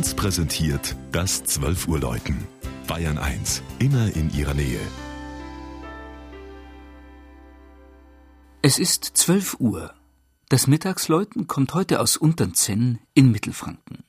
1 präsentiert das 12 Uhr Läuten. Bayern 1, immer in ihrer Nähe. Es ist 12 Uhr. Das Mittagsläuten kommt heute aus Unternzenn in Mittelfranken.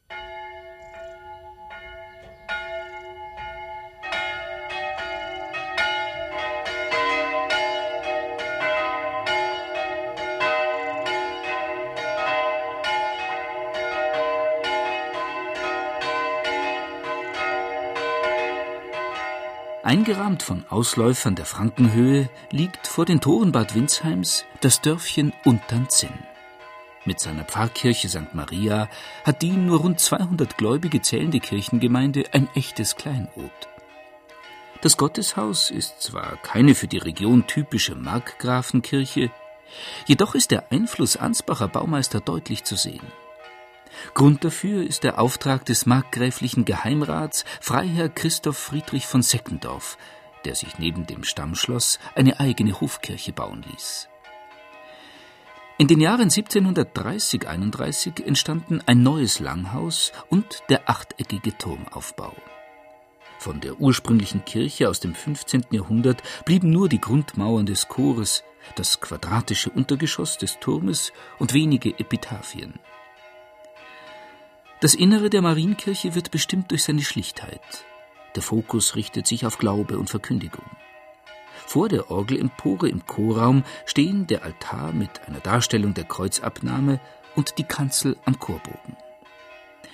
Eingerahmt von Ausläufern der Frankenhöhe liegt vor den Toren Bad Windsheims das Dörfchen Unternzinn. Mit seiner Pfarrkirche St. Maria hat die nur rund 200 Gläubige zählende Kirchengemeinde ein echtes Kleinod. Das Gotteshaus ist zwar keine für die Region typische Markgrafenkirche, jedoch ist der Einfluss Ansbacher Baumeister deutlich zu sehen. Grund dafür ist der Auftrag des markgräflichen Geheimrats Freiherr Christoph Friedrich von Seckendorf, der sich neben dem Stammschloss eine eigene Hofkirche bauen ließ. In den Jahren 1730-31 entstanden ein neues Langhaus und der achteckige Turmaufbau. Von der ursprünglichen Kirche aus dem 15. Jahrhundert blieben nur die Grundmauern des Chores, das quadratische Untergeschoss des Turmes und wenige Epitaphien. Das Innere der Marienkirche wird bestimmt durch seine Schlichtheit. Der Fokus richtet sich auf Glaube und Verkündigung. Vor der Orgelempore im Chorraum stehen der Altar mit einer Darstellung der Kreuzabnahme und die Kanzel am Chorbogen.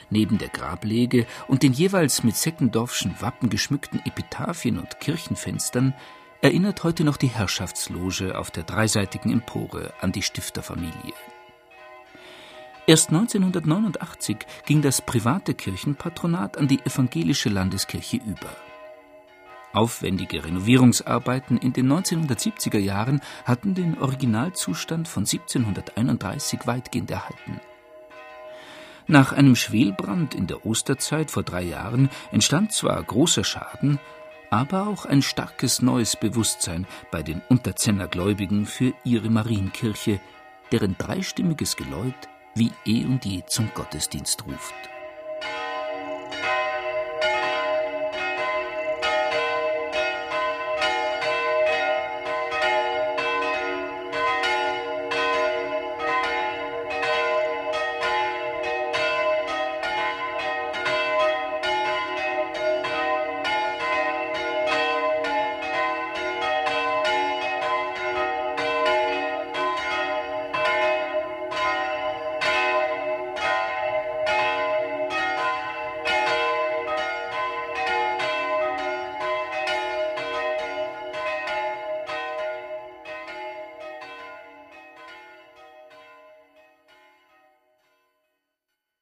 Neben der Grablege und den jeweils mit Seckendorfschen Wappen geschmückten Epitaphien und Kirchenfenstern erinnert heute noch die Herrschaftsloge auf der dreiseitigen Empore an die Stifterfamilie. Erst 1989 ging das private Kirchenpatronat an die evangelische Landeskirche über. Aufwendige Renovierungsarbeiten in den 1970er Jahren hatten den Originalzustand von 1731 weitgehend erhalten. Nach einem Schwelbrand in der Osterzeit vor drei Jahren entstand zwar großer Schaden, aber auch ein starkes neues Bewusstsein bei den Unterzenner Gläubigen für ihre Marienkirche, deren dreistimmiges Geläut wie eh und je zum Gottesdienst ruft.